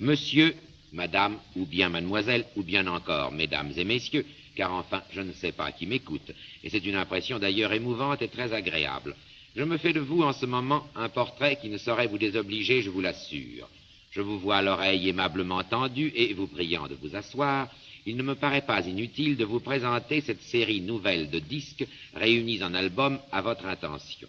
Monsieur, madame, ou bien mademoiselle, ou bien encore mesdames et messieurs, car enfin je ne sais pas qui m'écoute, et c'est une impression d'ailleurs émouvante et très agréable. Je me fais de vous en ce moment un portrait qui ne saurait vous désobliger, je vous l'assure. Je vous vois l'oreille aimablement tendue et vous priant de vous asseoir, il ne me paraît pas inutile de vous présenter cette série nouvelle de disques réunis en album à votre intention.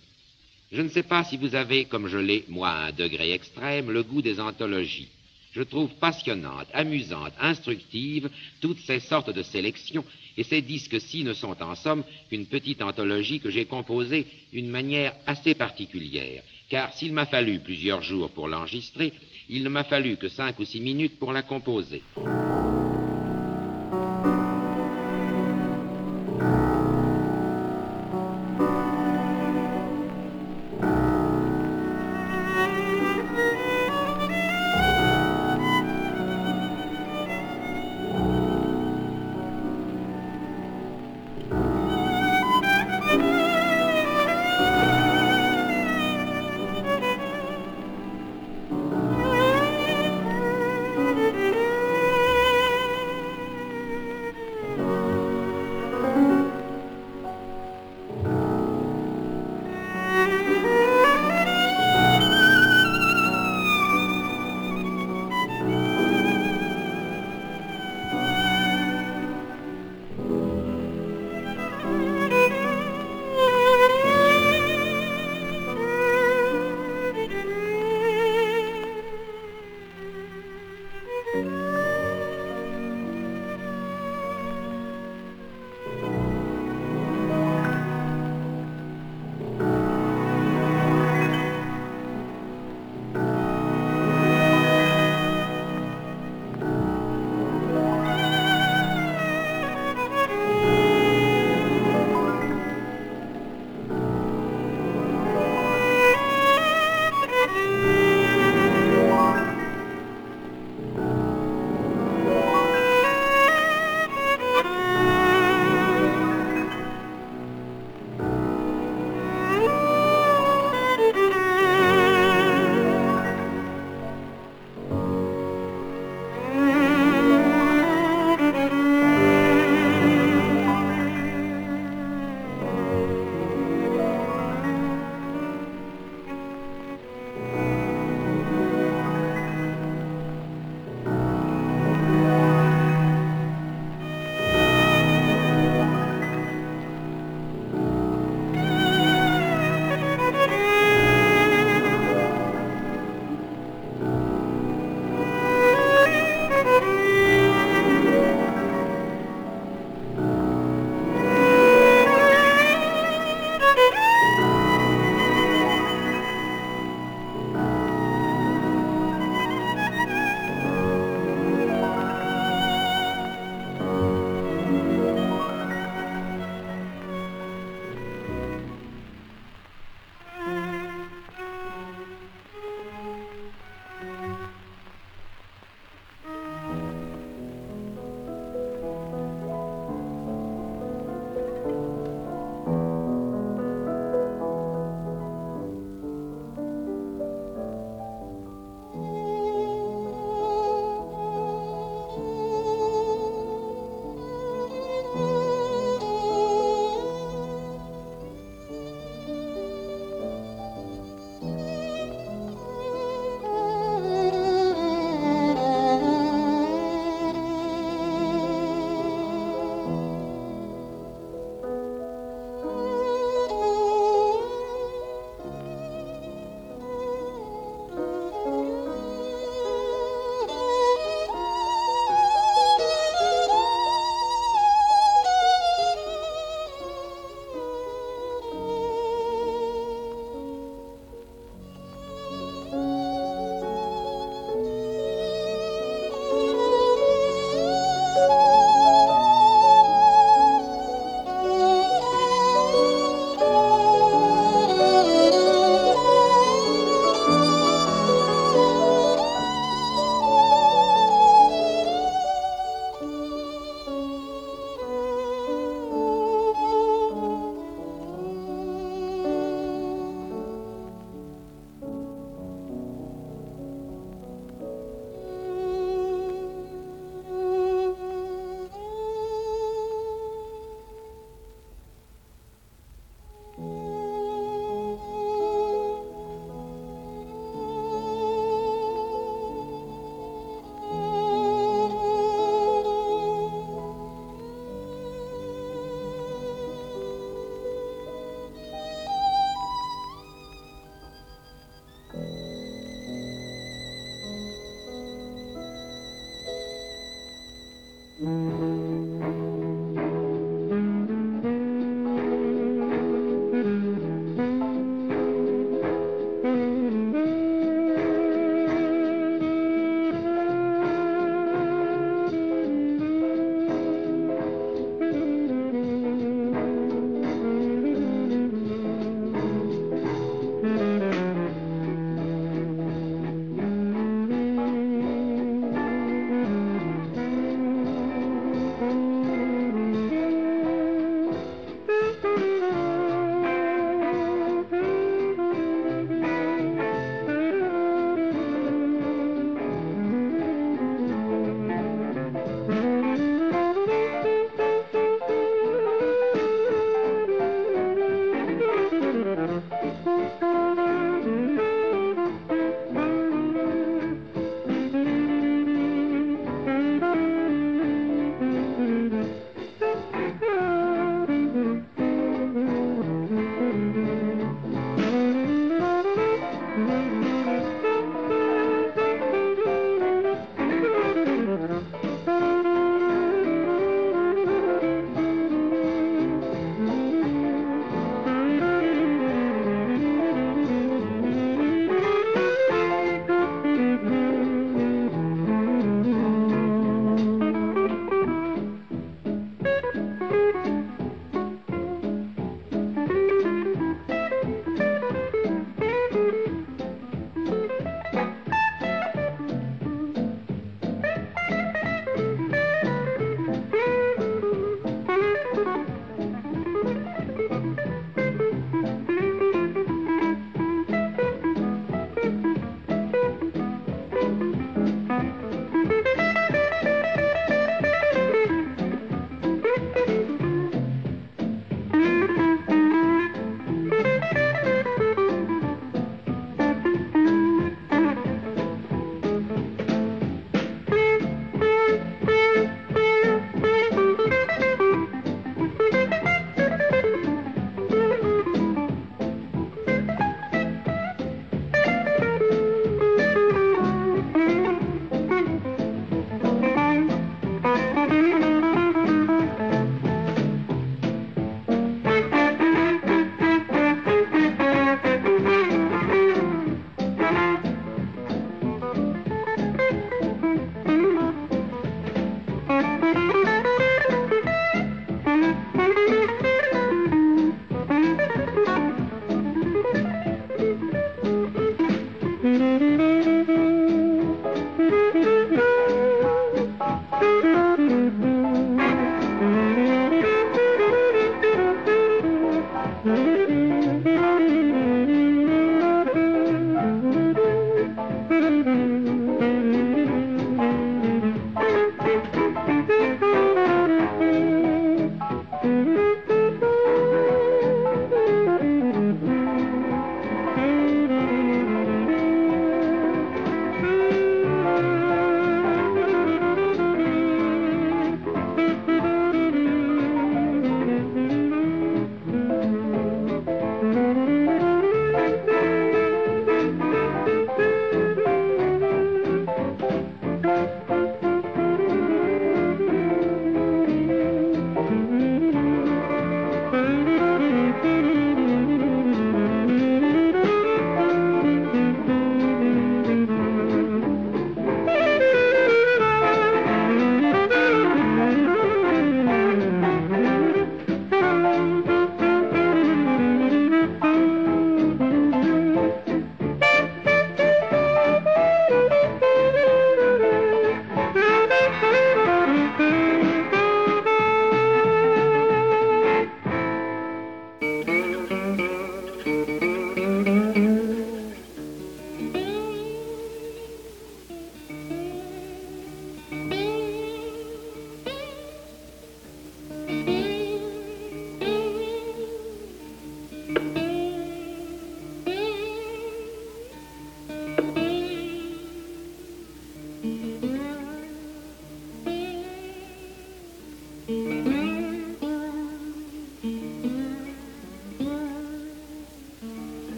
Je ne sais pas si vous avez, comme je l'ai, moi, un degré extrême, le goût des anthologies. Je trouve passionnantes, amusantes, instructives toutes ces sortes de sélections, et ces disques-ci ne sont en somme qu'une petite anthologie que j'ai composée d'une manière assez particulière, car s'il m'a fallu plusieurs jours pour l'enregistrer, il ne m'a fallu que cinq ou six minutes pour la composer.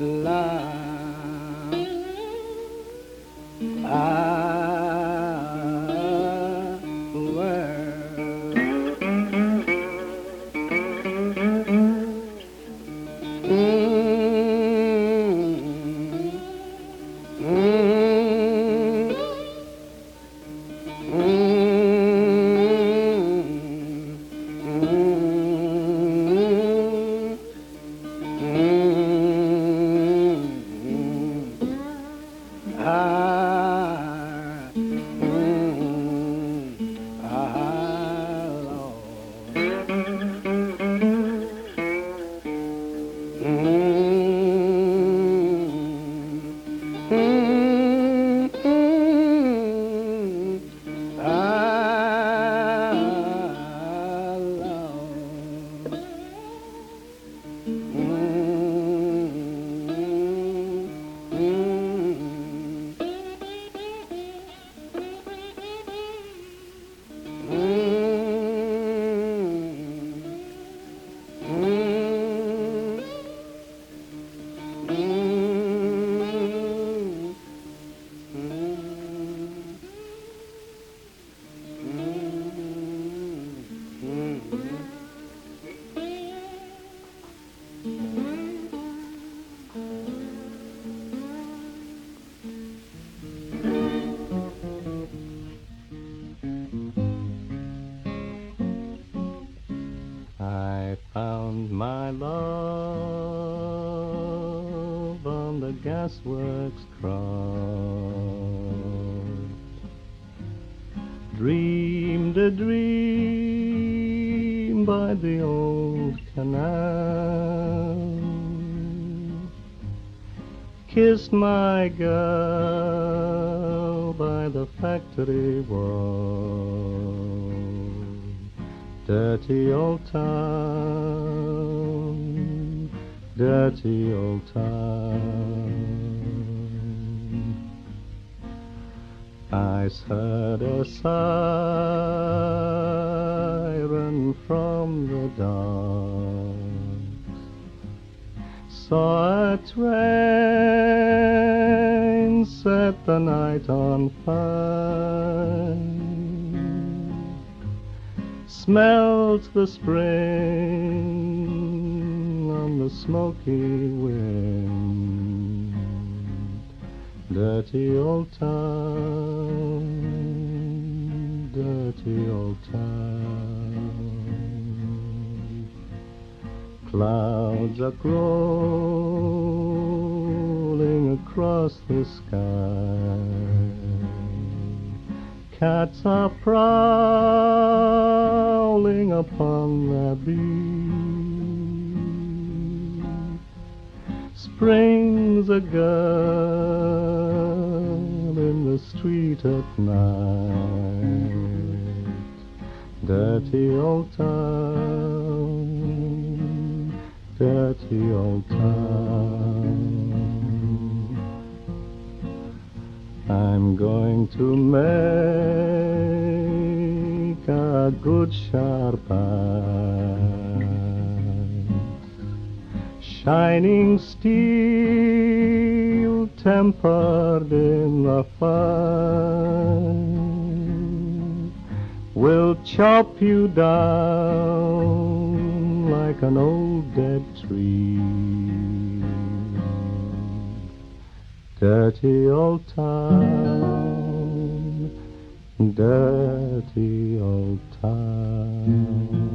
love. Kissed my girl by the factory wall dirty old town, dirty old town. I heard a siren from the dark, saw a train set the night on fire smelt the spring on the smoky wind. Dirty old town, dirty old town. Clouds are across the sky Cats are prowling upon the beat. Spring's a girl in the street at night. Dirty old town, dirty old town. I'm going to make a good sharp Shining steel tempered in the fire will chop you down like an old dead tree. Dirty old town, dirty old town.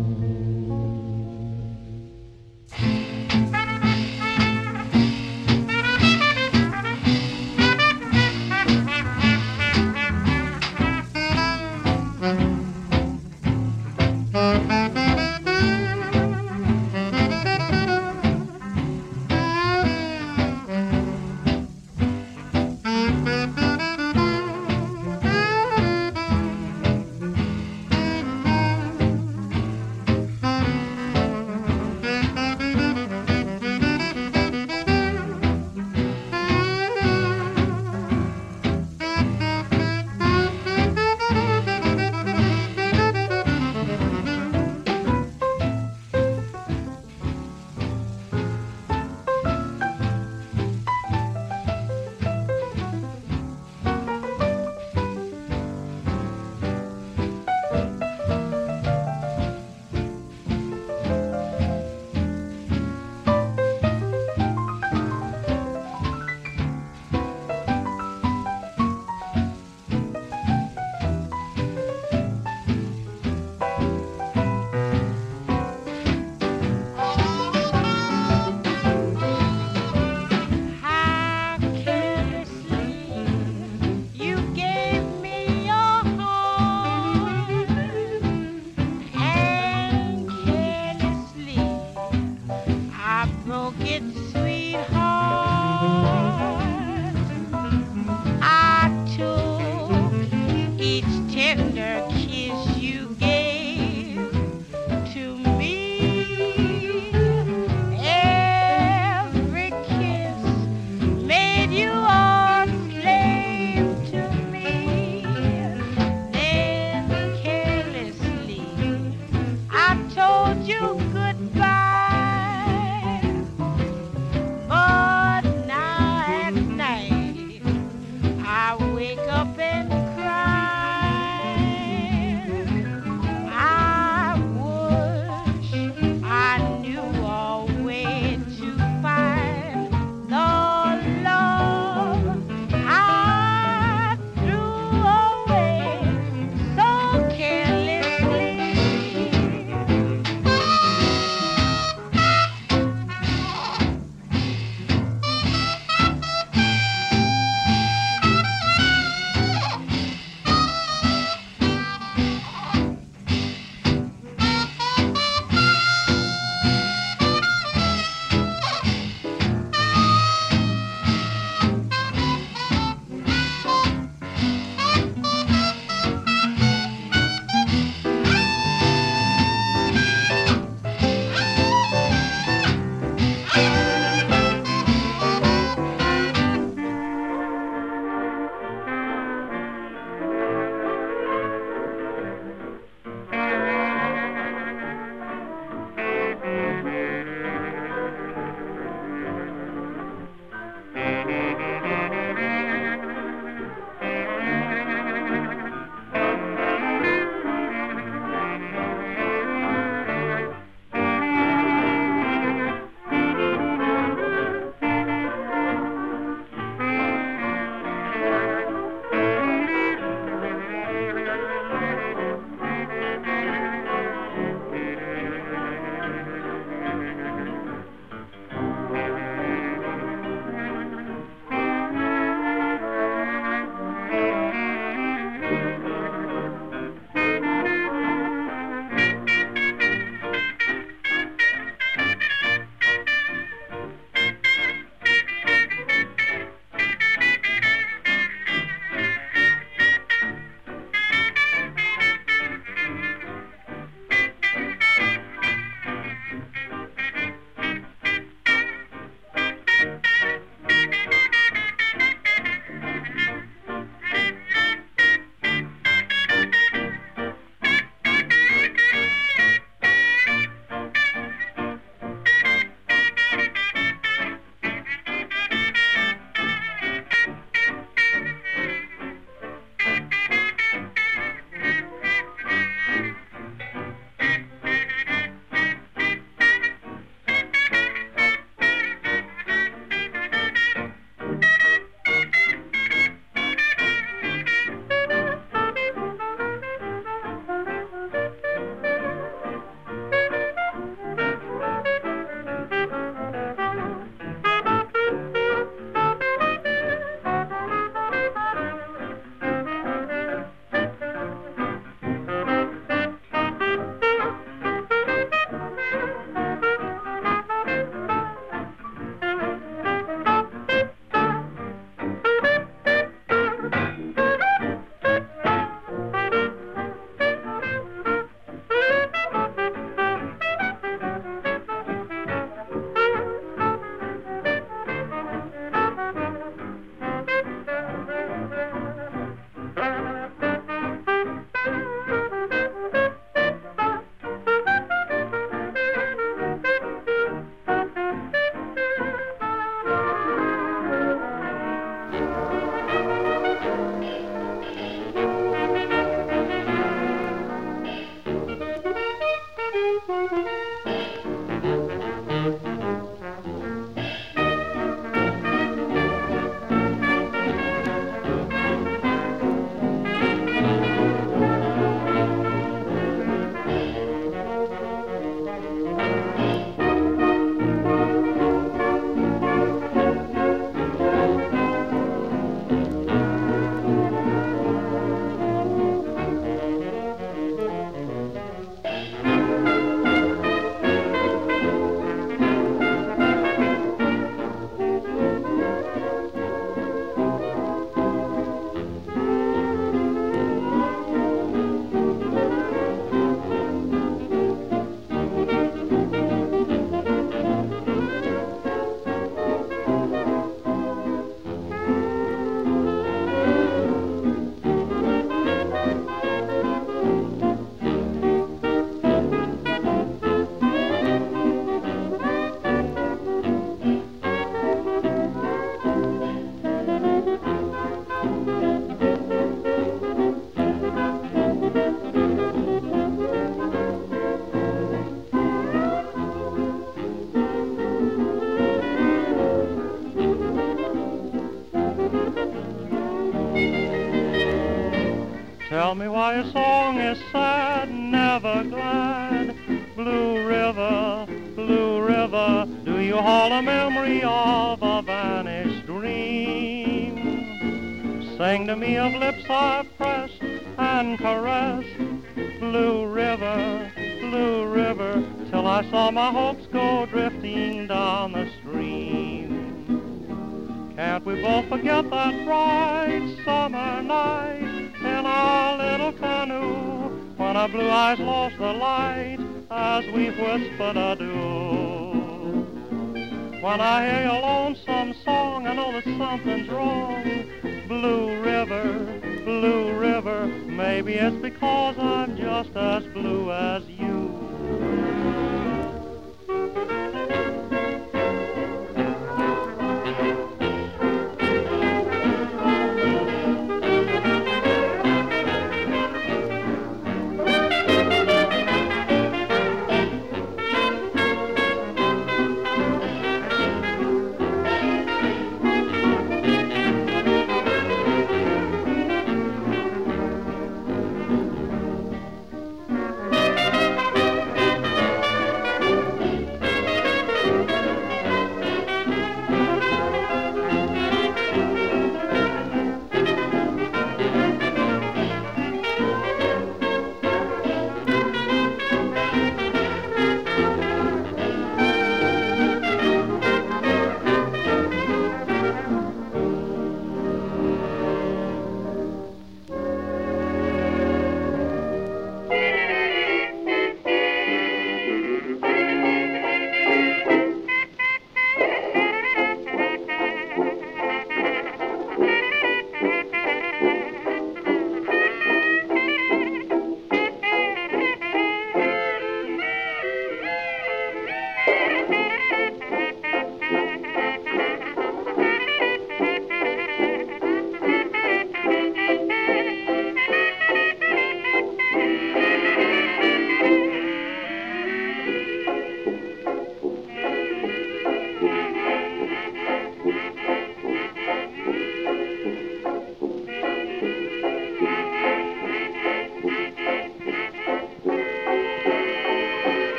Why your song is sad, never glad. Blue River, Blue River, do you hold a memory of a vanished dream? Sing to me of lips I've pressed and caressed. Blue River, Blue River, till I saw my hopes go drifting down the stream. Can't we both forget that bright summer night in our little canoe when our blue eyes lost the light as we whispered adieu? When I hear your lonesome song, I know that something's wrong. Blue River, Blue River, maybe it's because I'm just as blue as you.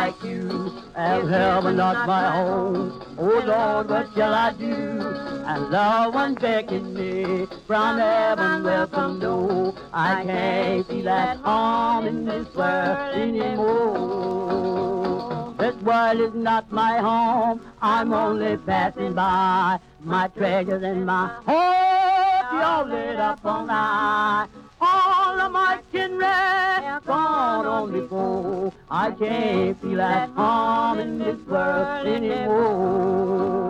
Like you. As heaven not my home. Oh Lord, what shall I do? And love one beckons me from heaven. Welcome, no, I can't see that home in this world anymore. This world is not my home. I'm only passing by. My treasures and my hope, you're lit up on high. All of my kindred gone on before. I can't feel at home in this world anymore.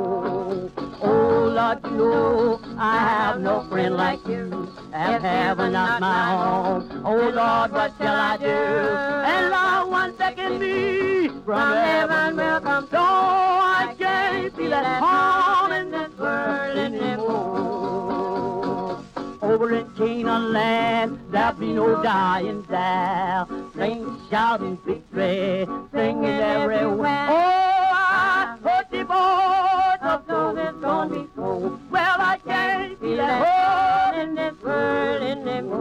Oh, Lord, you know I have no friend like you. Have heaven not my home. Oh, Lord, what shall I do? And Lord, one second me from heaven will come. So I can't feel at home in this world anymore. Canaan land, there'll be no dying there. Sing, shouting victory, singing everywhere. Oh, I heard the voice of those gone before. Well, I can't feel at home in this world anymore.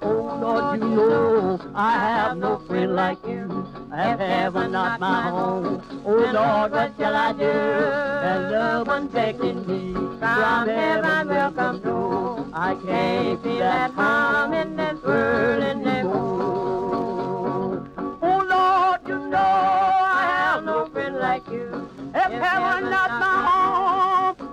Oh, Lord, you know I have no friend like you. Have heaven not my home. Oh, Lord, what shall I do? And love one taking me. From heaven will come through. I can't feel at home in this world anymore. Oh, Lord, you know I have no friend like you. If heaven not my home,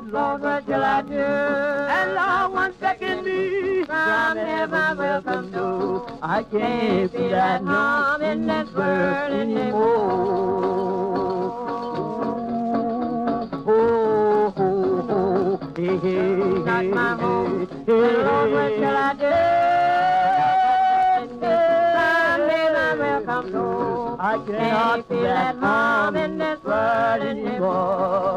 Lord, what shall I do? And Lord, one second me from heaven will come through. I can't feel at home in this world anymore. Oh, oh, oh, hey, hey, Not my home. hey, Lord, what shall I do? From heaven will come through. I cannot feel at home in this world anymore.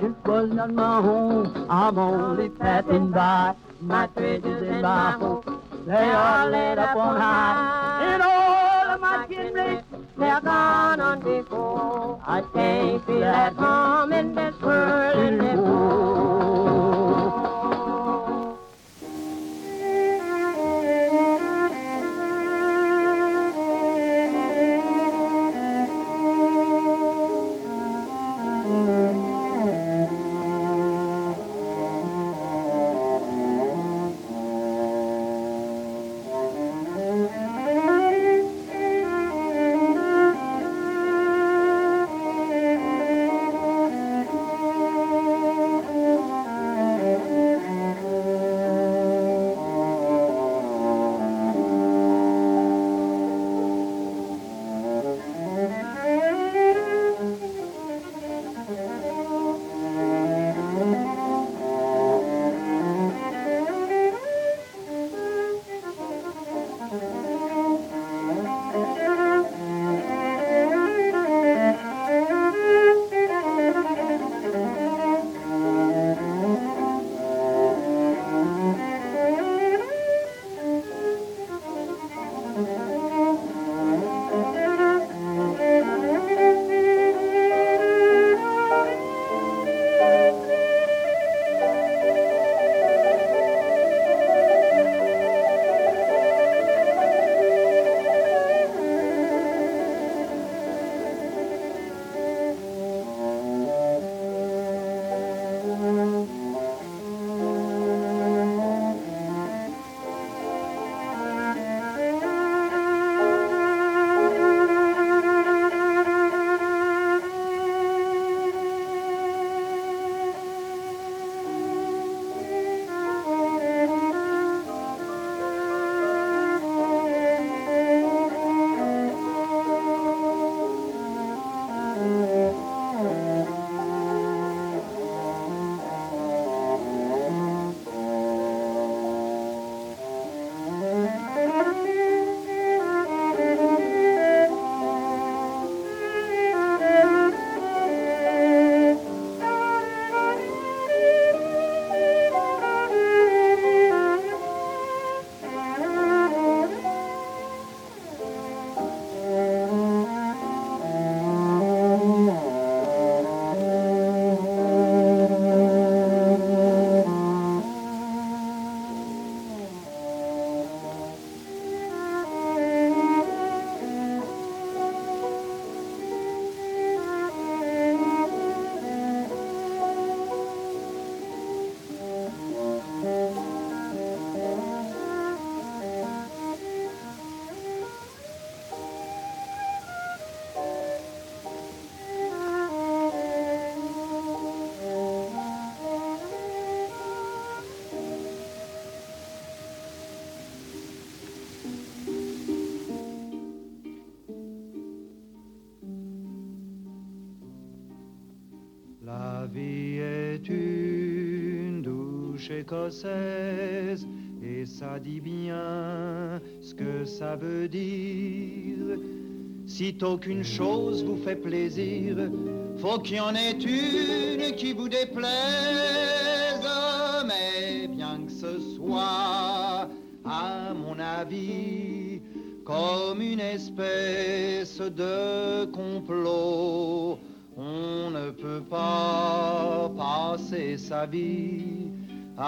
This was not my home, I'm only passing by. My treasures and my hope, they are laid up on high. In all of my kindred, They're gone on before. I can't feel At home in this world anymore. Et ça dit bien ce que ça veut dire. Sitôt qu'une chose vous fait plaisir, faut qu'il y en ait une qui vous déplaise, mais bien que ce soit, à mon avis, comme une espèce de complot, on ne peut pas passer sa vie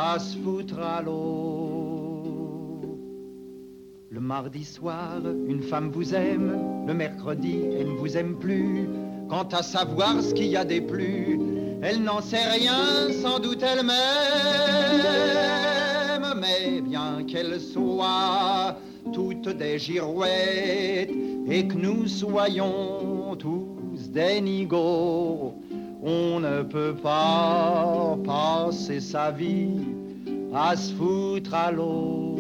à se foutre à l'eau. Le mardi soir, une femme vous aime, le mercredi, elle ne vous aime plus. Quant à savoir ce qu'il y a des plus, elle n'en sait rien, sans doute elle-même. Mais bien qu'elle soit toutes des girouettes et que nous soyons tous des nigauds, on ne peut pas passer sa vie à se foutre à l'eau.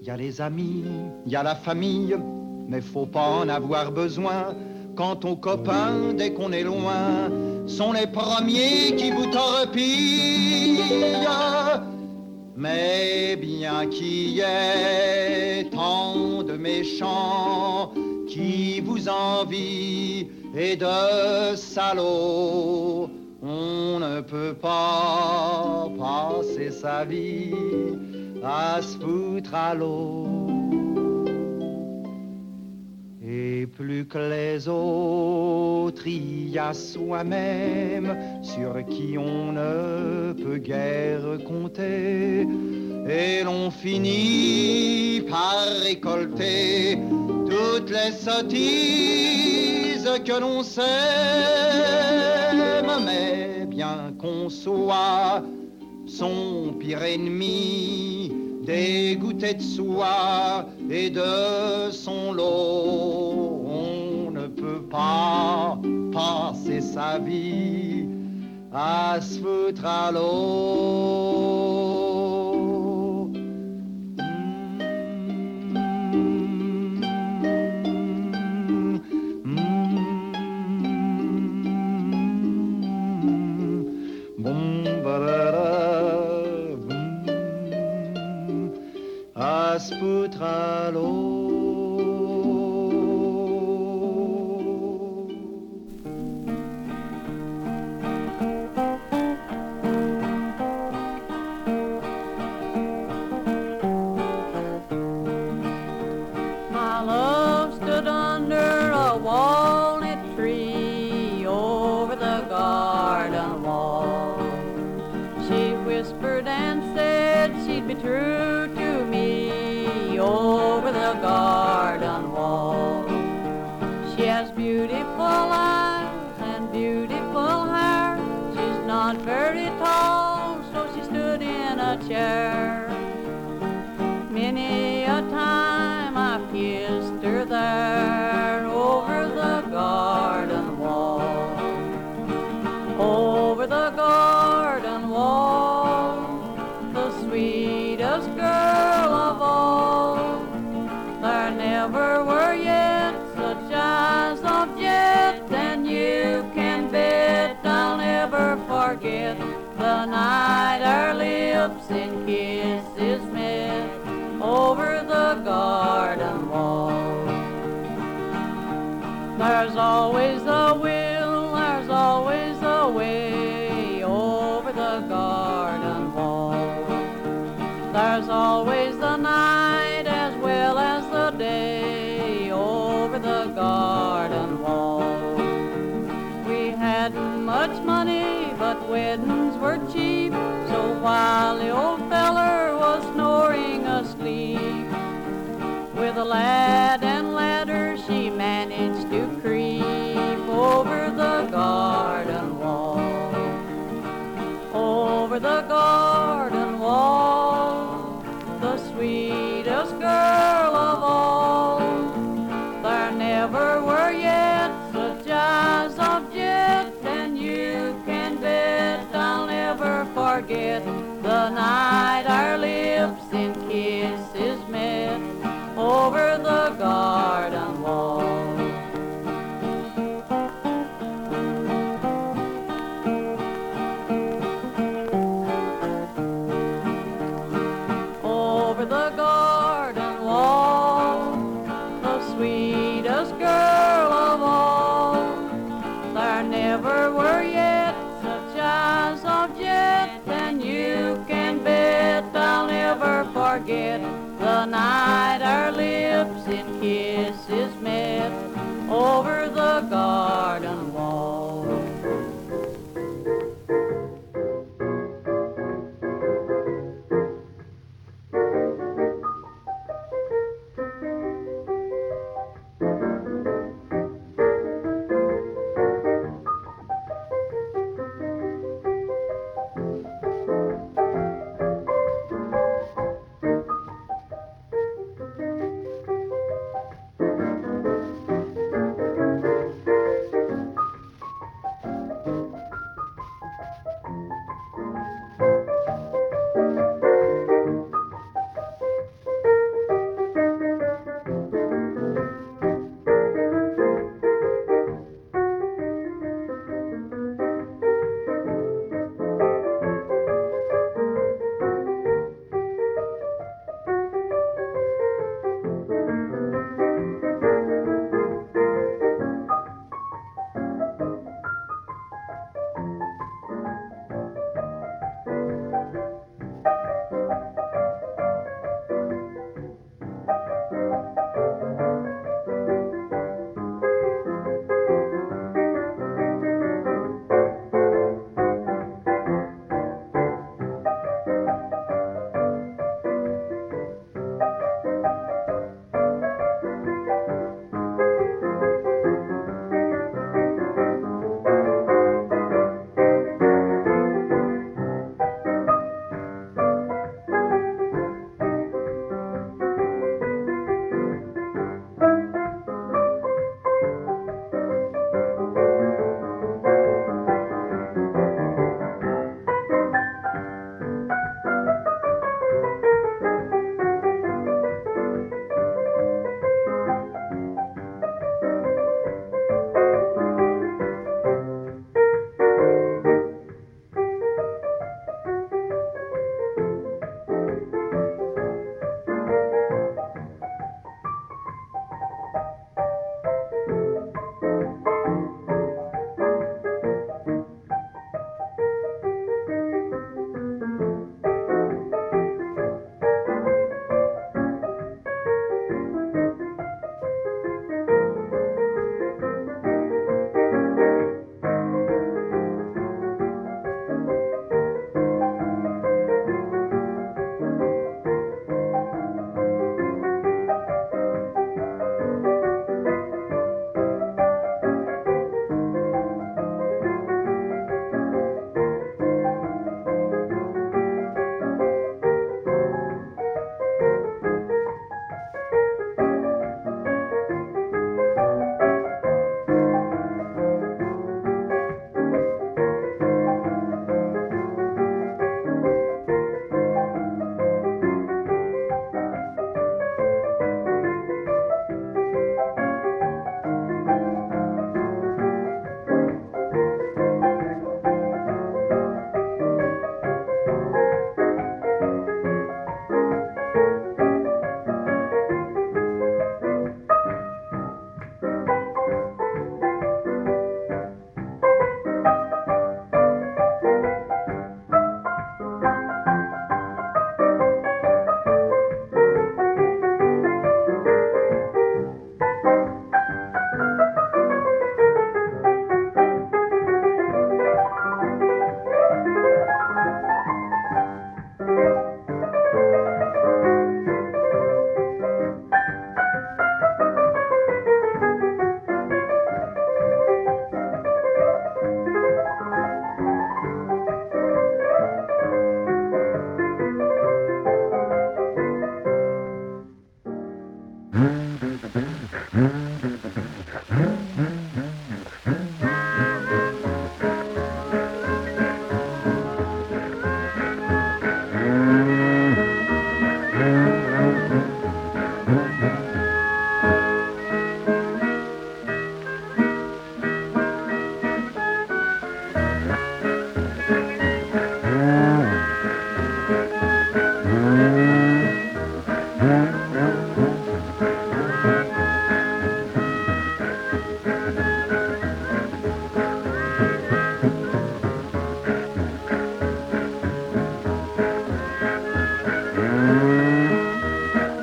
Il y a les amis, il y a la famille, mais faut pas en avoir besoin. Quant aux copains, dès qu'on est loin, sont les premiers qui vous torpillent. Mais bien qu'il y ait tant de méchants qui vous envient et de salauds, on ne peut pas passer sa vie à se foutre à l'eau. Et plus que les autres, il y a soi-même sur qui on ne peut guère compter. Et l'on finit par récolter toutes les sottises que l'on sème. Mais bien qu'on soit son pire ennemi, dégoûté de soi et de son lot. On ne peut pas passer sa vie à se foutre à l'eau. Se There's always a will, there's always a way over the garden wall. There's always the night as well as the day over the garden wall. We hadn't much money, but weddings were cheap. So while the old feller was snoring asleep, with a lad and ladder, she managed over the garden wall. Over the garden wall, the sweetest girl of all. There never were yet such eyes of jet, and you can bet I'll never forget the night our lips in kisses met over the garden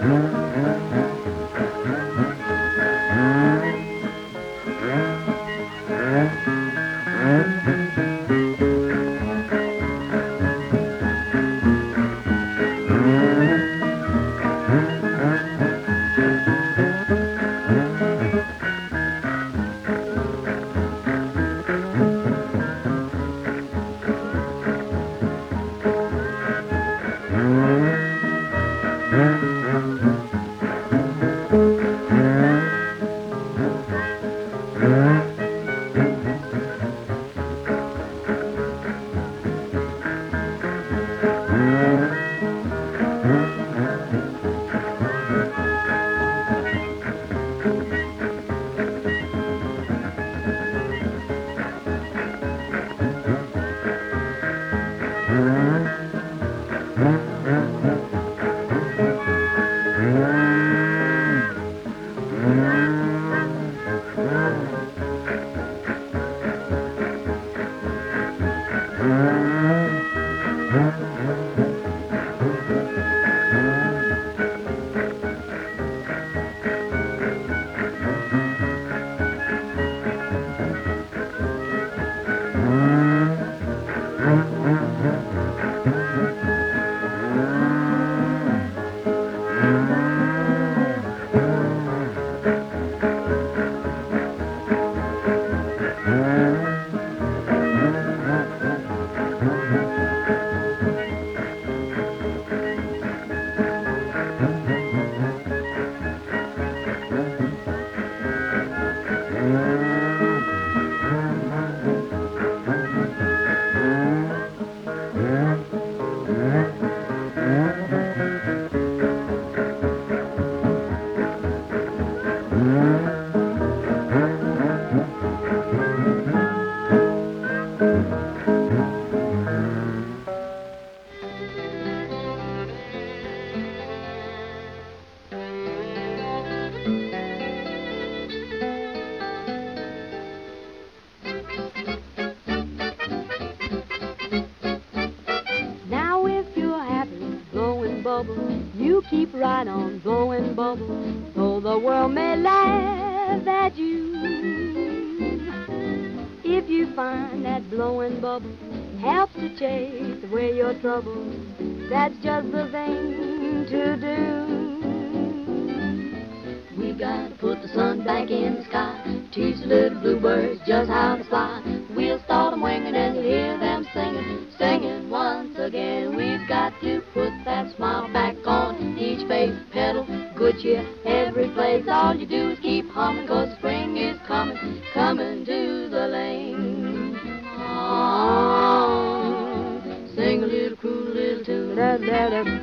Mm-hmm. You keep right on blowing bubbles, though the world may laugh at you. If you find that blowing bubbles helps to chase away your troubles, that's just the thing to do. We gotta put the sun back in the sky, teach the little bluebirds just how to fly. We'll start them winging and get it.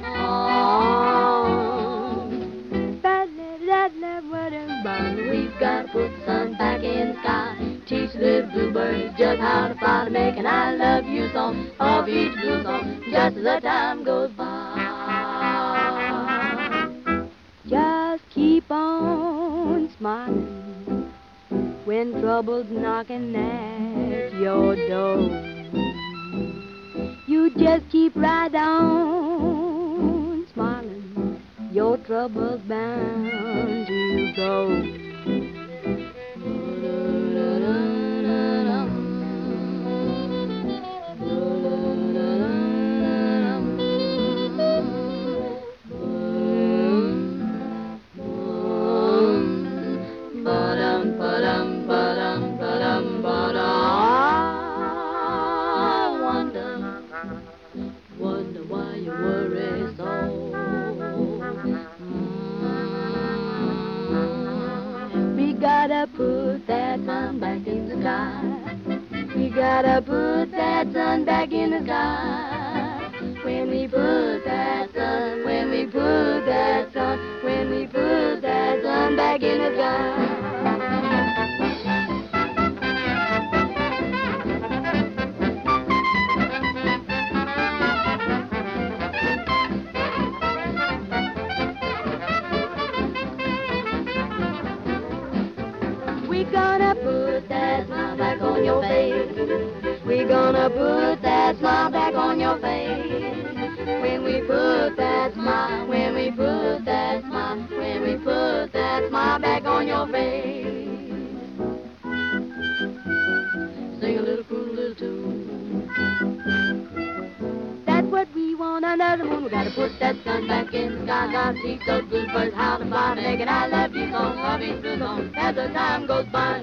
so good, but how to find naked I love you so, honey, so long as the time goes by.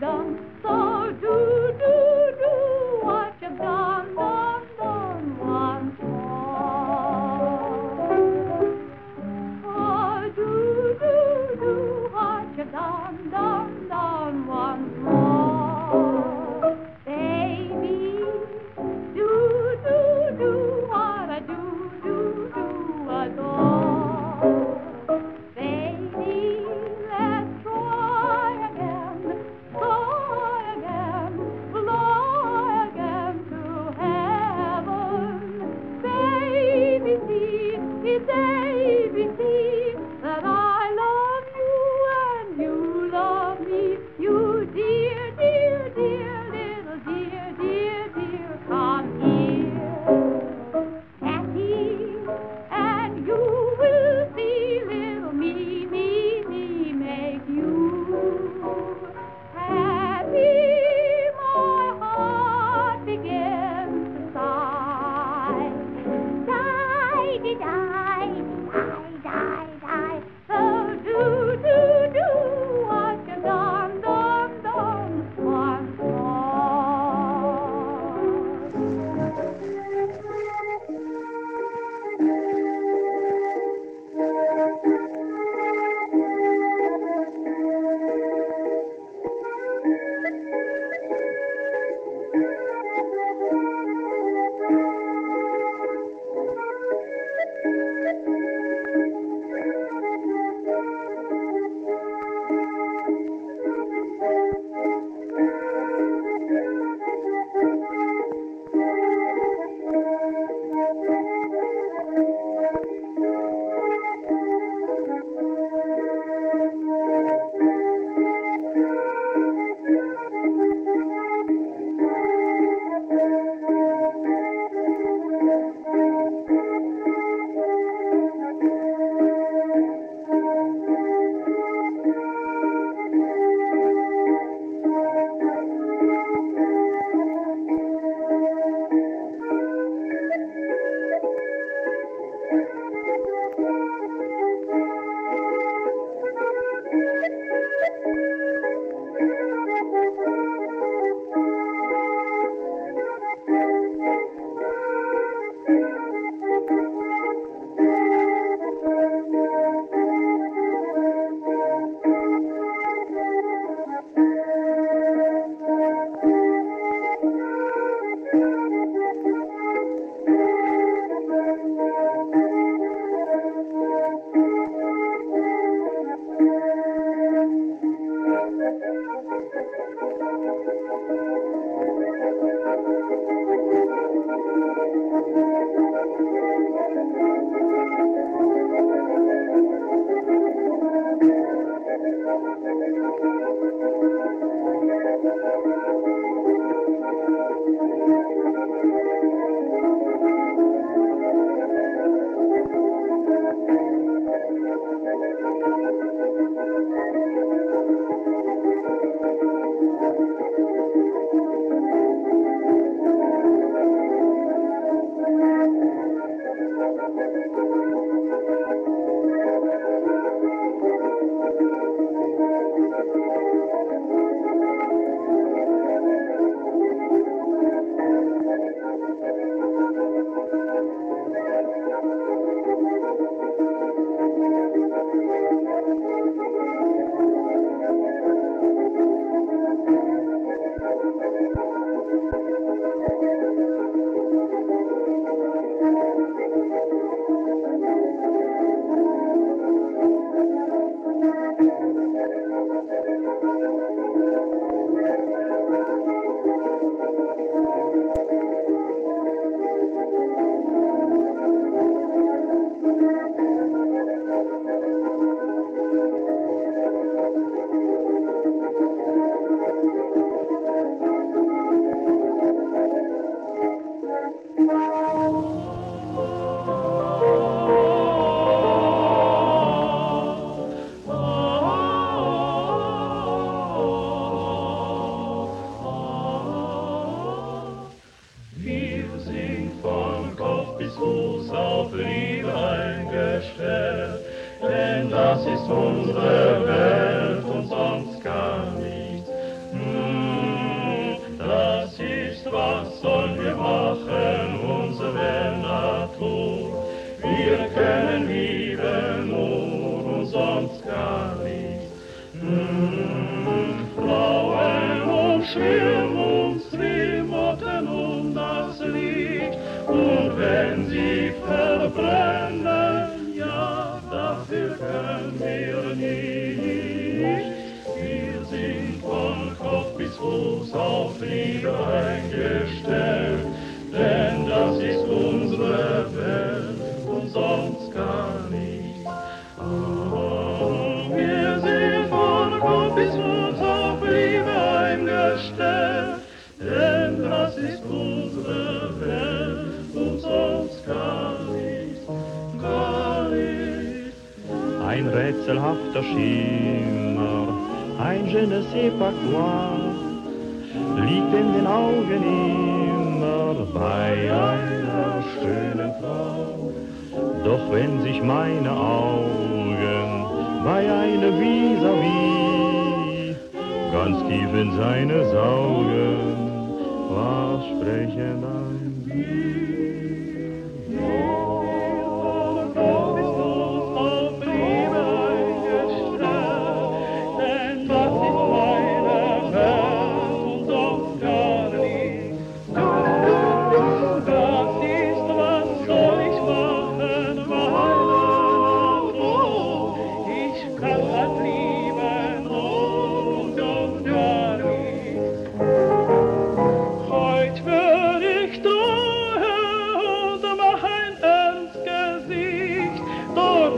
So do.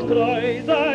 coisas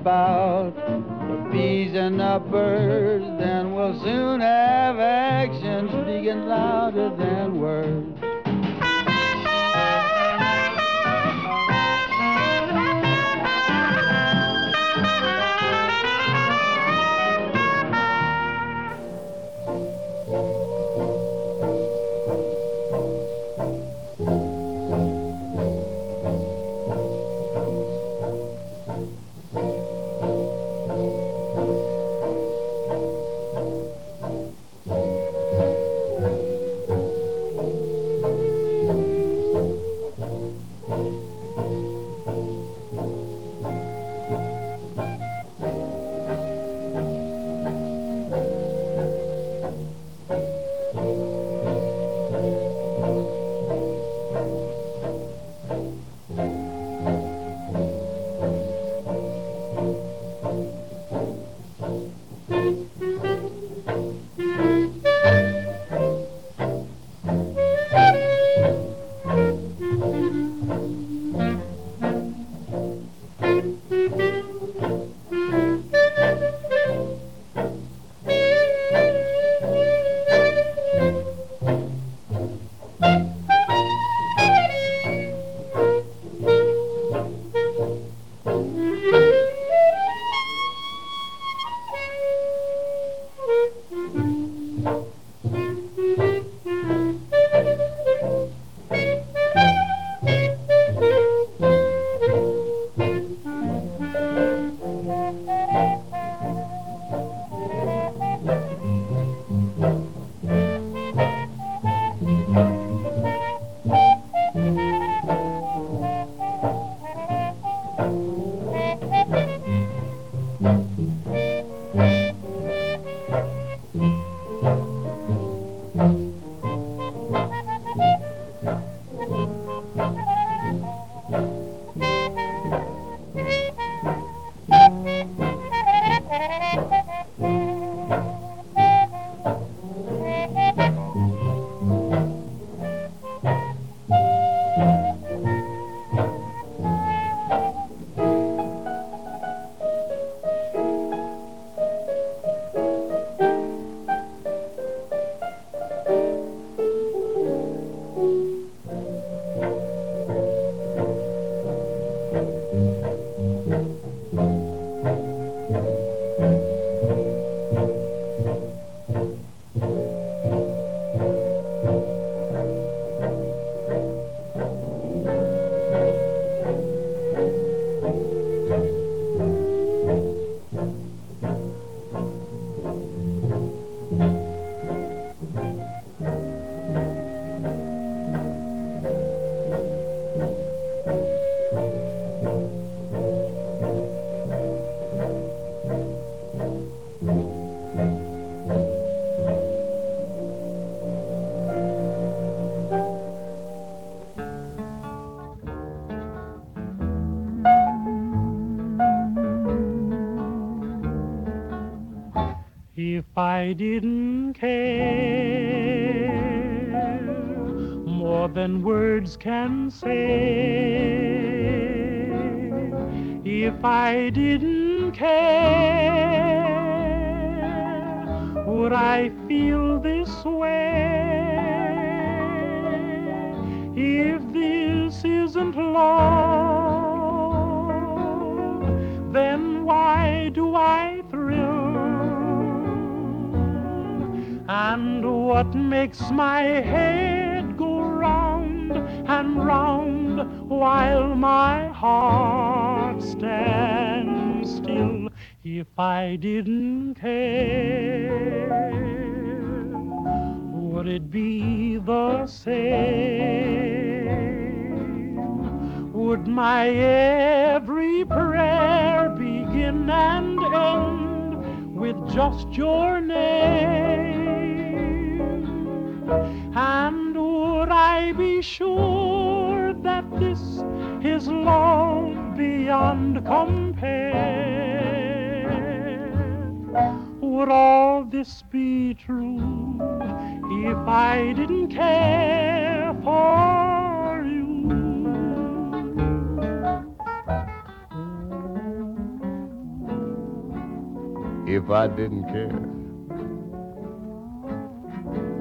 about the bees and the birds. I didn't care more than words can say, if I didn't care, would I feel this way? If this isn't love, And what makes my head go round and round while my heart stands still? If I didn't care, would it be the same? Would my every prayer begin and end with just your name? And would I be sure that this is love beyond compare? Would all this be true if I didn't care for you? If I didn't care,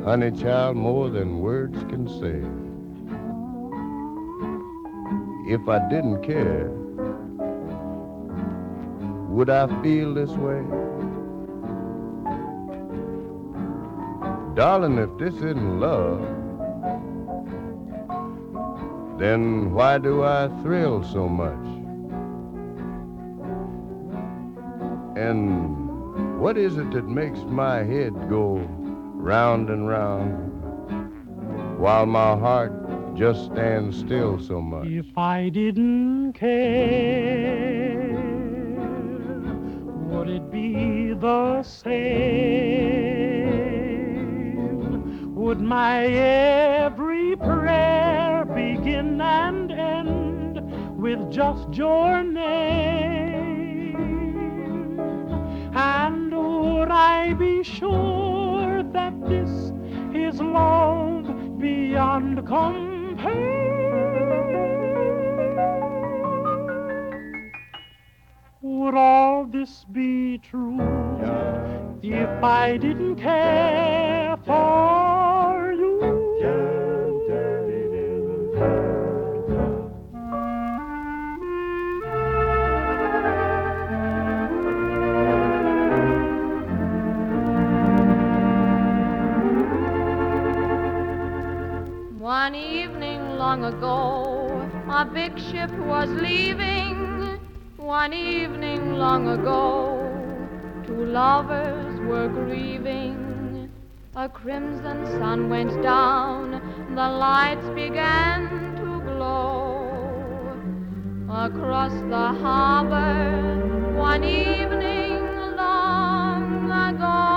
honey child, more than words can say. If I didn't care, would I feel this way? Darling, if this isn't love, then why do I thrill so much? And what is it that makes my head go round and round while my heart just stands still so much? If I didn't care, would it be the same? Would my every prayer begin and end with just your name? And would I be sure that this is love beyond compare? Would all this be true if I didn't care for evening long ago, a big ship was leaving. One evening long ago, two lovers were grieving. A crimson sun went down, the lights began to glow. Across the harbor, one evening long ago,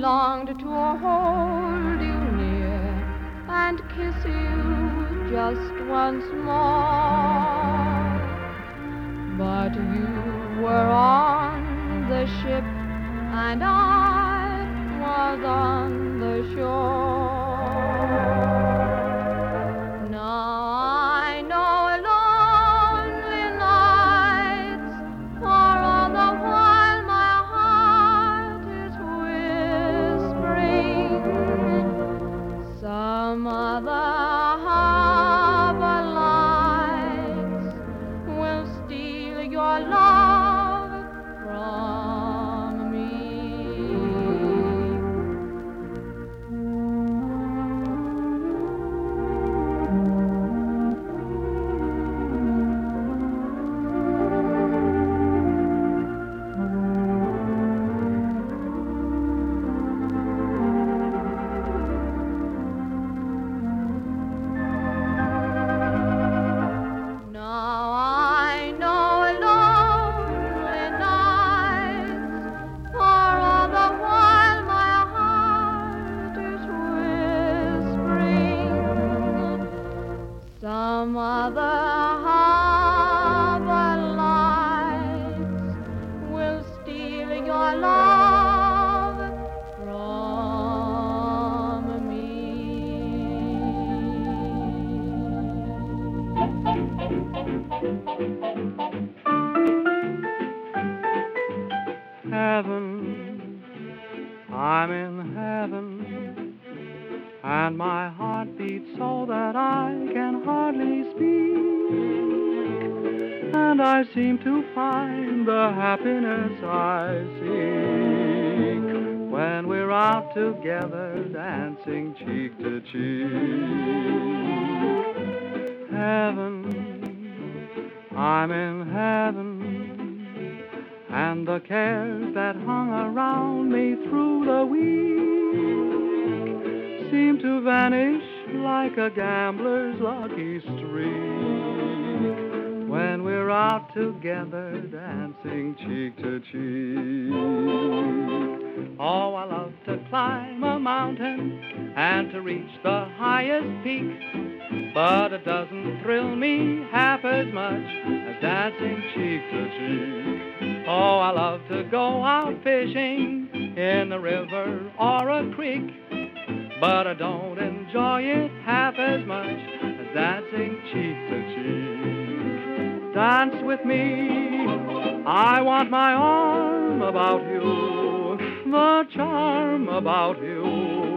longed to hold you near and kiss you just once more. But you were on the ship and I was on the shore. As dancing cheek to cheek. Oh, I love to go out fishing in a river or a creek, but I don't enjoy it half as much as dancing cheek to cheek. Dance with me, I want my arm about you, the charm about you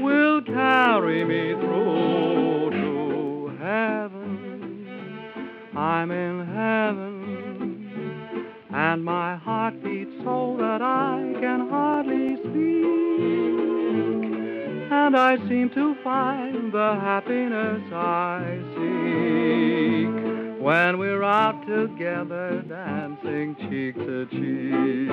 will carry me through to heaven. I'm in heaven and my heart beats so that I can hardly speak. And I seem to find the happiness I seek when we're out together dancing cheek to cheek.